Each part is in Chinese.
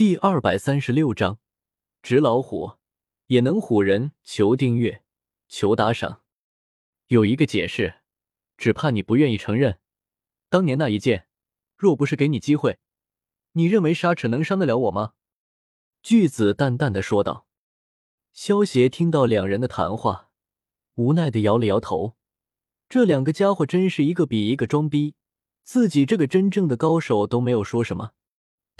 第二百三十六章，纸老虎也能唬人。求订阅，求打赏。有一个解释，只怕你不愿意承认。当年那一剑，若不是给你机会，你认为沙齿能伤得了我吗？巨子淡淡的说道。萧协听到两人的谈话，无奈的摇了摇头。这两个家伙真是一个比一个装逼，自己这个真正的高手都没有说什么。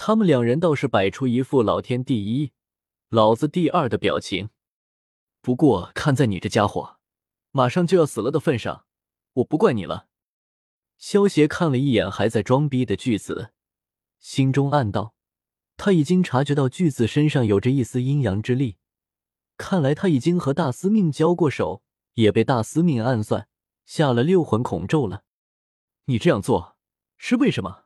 他们两人倒是摆出一副老天第一，老子第二的表情。不过看在你这家伙马上就要死了的份上，我不怪你了。萧协看了一眼还在装逼的巨子，心中暗道：他已经察觉到巨子身上有着一丝阴阳之力，看来他已经和大司命交过手，也被大司命暗算下了六魂孔咒了。你这样做是为什么？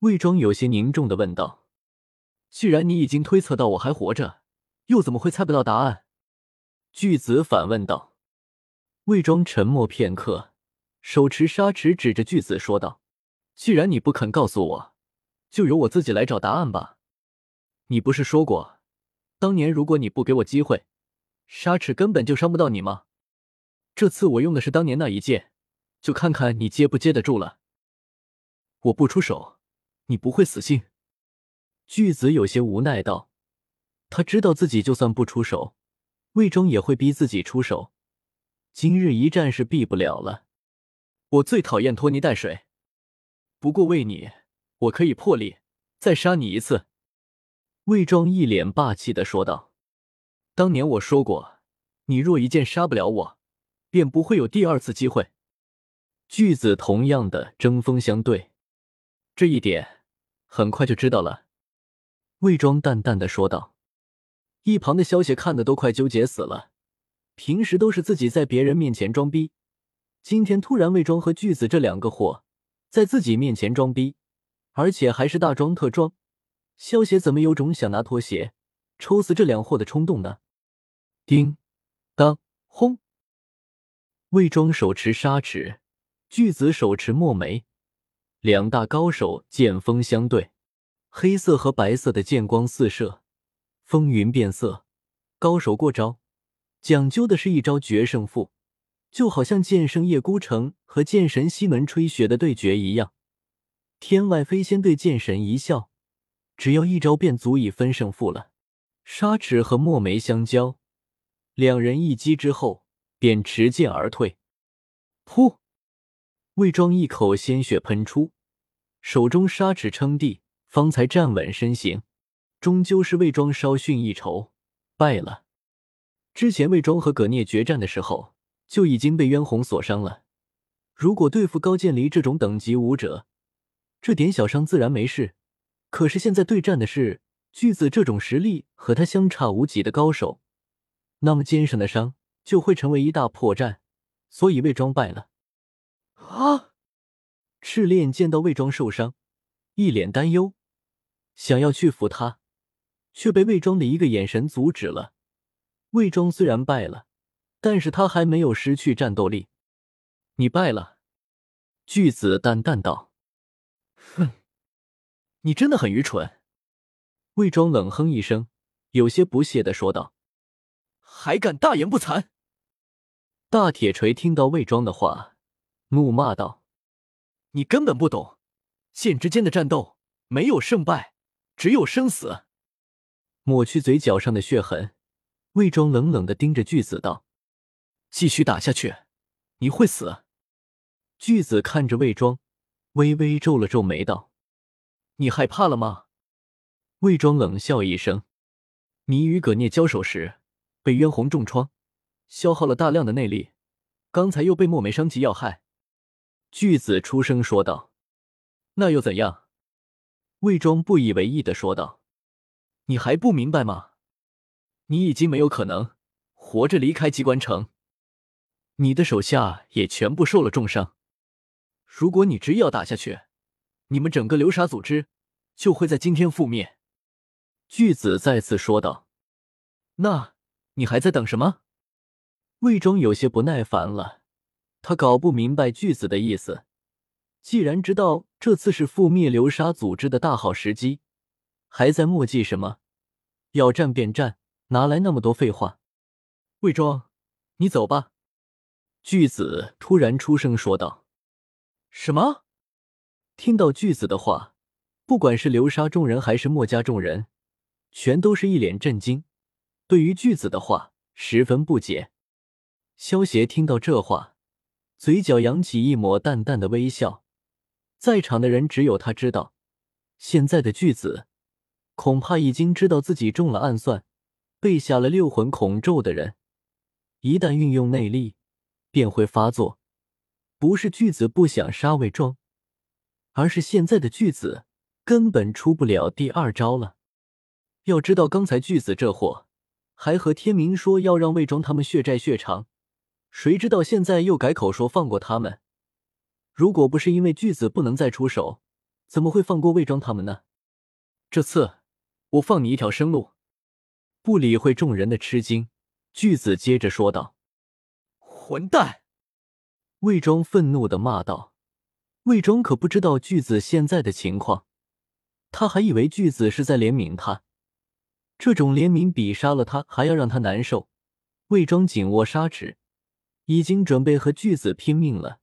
魏庄有些凝重的问道：“既然你已经推测到我还活着，又怎么会猜不到答案？”巨子反问道。魏庄沉默片刻，手持沙尺指着巨子说道：“既然你不肯告诉我，就由我自己来找答案吧。你不是说过，当年如果你不给我机会，沙尺根本就伤不到你吗？这次我用的是当年那一剑，就看看你接不接得住了。我不出手。”你不会死心？巨子有些无奈道：“他知道自己就算不出手，魏忠也会逼自己出手。今日一战是避不了了。我最讨厌拖泥带水，不过为你，我可以破例再杀你一次。”魏庄一脸霸气的说道：“当年我说过，你若一剑杀不了我，便不会有第二次机会。”巨子同样的针锋相对，这一点。很快就知道了，魏庄淡淡的说道。一旁的萧协看的都快纠结死了。平时都是自己在别人面前装逼，今天突然魏庄和巨子这两个货在自己面前装逼，而且还是大装特装，萧协怎么有种想拿拖鞋抽死这两货的冲动呢？叮当轰！魏庄手持沙尺，巨子手持墨梅。两大高手剑锋相对，黑色和白色的剑光四射，风云变色。高手过招，讲究的是一招决胜负，就好像剑圣叶孤城和剑神西门吹雪的对决一样。天外飞仙对剑神一笑，只要一招便足以分胜负了。沙尺和墨梅相交，两人一击之后便持剑而退。噗！魏庄一口鲜血喷出，手中沙尺撑地，方才站稳身形。终究是魏庄稍逊一筹，败了。之前魏庄和葛聂决战的时候，就已经被渊红所伤了。如果对付高渐离这种等级武者，这点小伤自然没事。可是现在对战的是巨子这种实力和他相差无几的高手，那么肩上的伤就会成为一大破绽。所以魏庄败了。啊！赤练见到魏庄受伤，一脸担忧，想要去扶他，却被魏庄的一个眼神阻止了。魏庄虽然败了，但是他还没有失去战斗力。你败了，巨子淡淡道：“哼，你真的很愚蠢。”魏庄冷哼一声，有些不屑的说道：“还敢大言不惭！”大铁锤听到魏庄的话。怒骂道：“你根本不懂，剑之间的战斗没有胜败，只有生死。”抹去嘴角上的血痕，魏庄冷冷的盯着巨子道：“继续打下去，你会死。”巨子看着魏庄，微微皱了皱眉道：“你害怕了吗？”魏庄冷笑一声：“你与葛聂交手时被渊红重创，消耗了大量的内力，刚才又被墨梅伤及要害。”巨子出声说道：“那又怎样？”魏庄不以为意的说道：“你还不明白吗？你已经没有可能活着离开机关城，你的手下也全部受了重伤。如果你执意要打下去，你们整个流沙组织就会在今天覆灭。”巨子再次说道：“那你还在等什么？”魏庄有些不耐烦了。他搞不明白巨子的意思。既然知道这次是覆灭流沙组织的大好时机，还在墨迹什么？要战便战，哪来那么多废话？魏庄，你走吧。巨子突然出声说道：“什么？”听到巨子的话，不管是流沙众人还是墨家众人，全都是一脸震惊。对于巨子的话，十分不解。萧协听到这话，嘴角扬起一抹淡淡的微笑。在场的人只有他知道，现在的巨子恐怕已经知道自己中了暗算，被下了六魂恐咒的人，一旦运用内力，便会发作。不是巨子不想杀魏庄，而是现在的巨子根本出不了第二招了。要知道，刚才巨子这货还和天明说要让魏庄他们血债血偿。谁知道现在又改口说放过他们？如果不是因为巨子不能再出手，怎么会放过魏庄他们呢？这次我放你一条生路。不理会众人的吃惊，巨子接着说道：“混蛋！”魏庄愤怒的骂道。魏庄可不知道巨子现在的情况，他还以为巨子是在怜悯他，这种怜悯比杀了他还要让他难受。魏庄紧握砂纸。已经准备和巨子拼命了，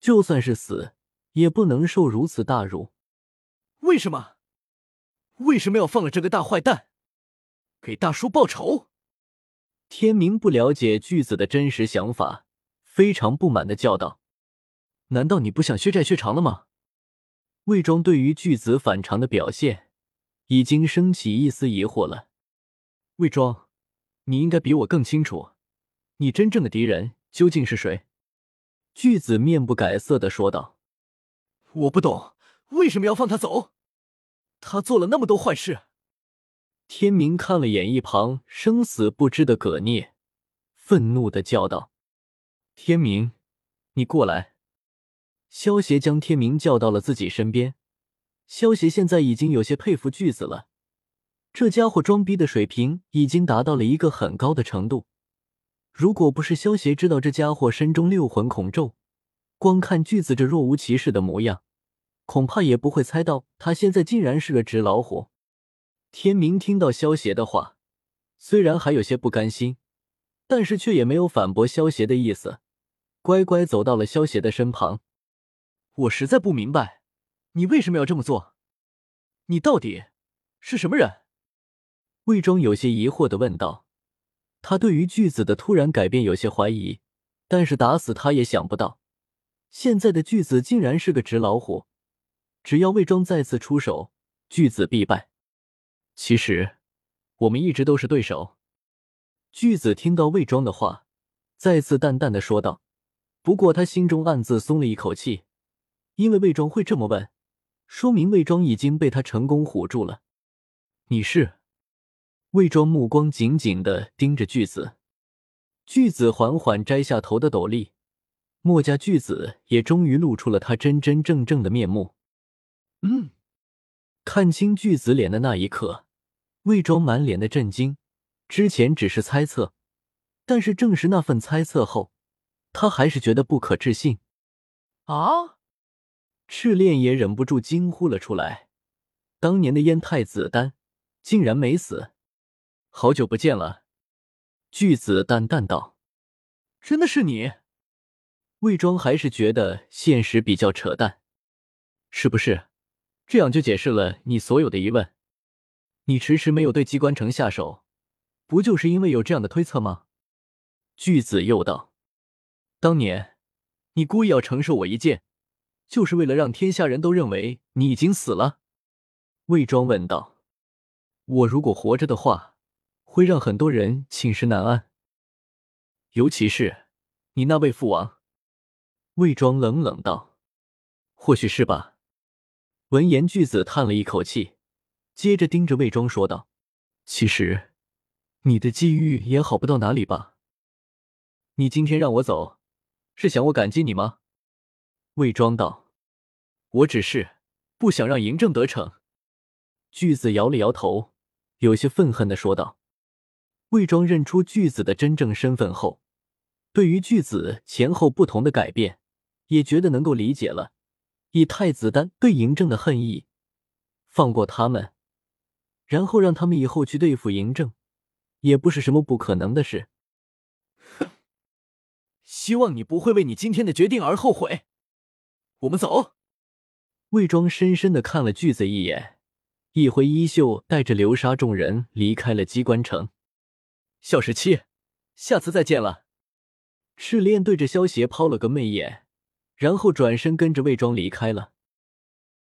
就算是死，也不能受如此大辱。为什么？为什么要放了这个大坏蛋？给大叔报仇！天明不了解巨子的真实想法，非常不满的叫道：“难道你不想血债血偿了吗？”魏庄对于巨子反常的表现，已经升起一丝疑惑了。魏庄，你应该比我更清楚，你真正的敌人。究竟是谁？巨子面不改色的说道：“我不懂，为什么要放他走？他做了那么多坏事。”天明看了眼一旁生死不知的葛聂，愤怒的叫道：“天明，你过来！”萧协将天明叫到了自己身边。萧协现在已经有些佩服巨子了，这家伙装逼的水平已经达到了一个很高的程度。如果不是萧协知道这家伙身中六魂孔咒，光看巨子这若无其事的模样，恐怕也不会猜到他现在竟然是个纸老虎。天明听到萧协的话，虽然还有些不甘心，但是却也没有反驳萧协的意思，乖乖走到了萧协的身旁。我实在不明白，你为什么要这么做？你到底是什么人？魏庄有些疑惑的问道。他对于巨子的突然改变有些怀疑，但是打死他也想不到，现在的巨子竟然是个纸老虎。只要魏庄再次出手，巨子必败。其实，我们一直都是对手。巨子听到魏庄的话，再次淡淡的说道。不过他心中暗自松了一口气，因为魏庄会这么问，说明魏庄已经被他成功唬住了。你是？魏庄目光紧紧的盯着巨子，巨子缓缓摘下头的斗笠，墨家巨子也终于露出了他真真正正的面目。嗯，看清巨子脸的那一刻，魏庄满脸的震惊。之前只是猜测，但是证实那份猜测后，他还是觉得不可置信。啊！赤练也忍不住惊呼了出来：当年的燕太子丹竟然没死！好久不见了，巨子淡淡道：“真的是你？”魏庄还是觉得现实比较扯淡，是不是？这样就解释了你所有的疑问。你迟迟没有对机关城下手，不就是因为有这样的推测吗？巨子又道：“当年你故意要承受我一剑，就是为了让天下人都认为你已经死了。”魏庄问道：“我如果活着的话。”会让很多人寝食难安，尤其是你那位父王。”魏庄冷冷道。“或许是吧。”闻言，巨子叹了一口气，接着盯着魏庄说道：“其实，你的际遇也好不到哪里吧？你今天让我走，是想我感激你吗？”魏庄道：“我只是不想让嬴政得逞。”巨子摇了摇头，有些愤恨的说道。魏庄认出巨子的真正身份后，对于巨子前后不同的改变，也觉得能够理解了。以太子丹对嬴政的恨意，放过他们，然后让他们以后去对付嬴政，也不是什么不可能的事。哼，希望你不会为你今天的决定而后悔。我们走。魏庄深深的看了巨子一眼，一挥衣袖，带着流沙众人离开了机关城。小十七，下次再见了。赤练对着萧邪抛了个媚眼，然后转身跟着魏庄离开了。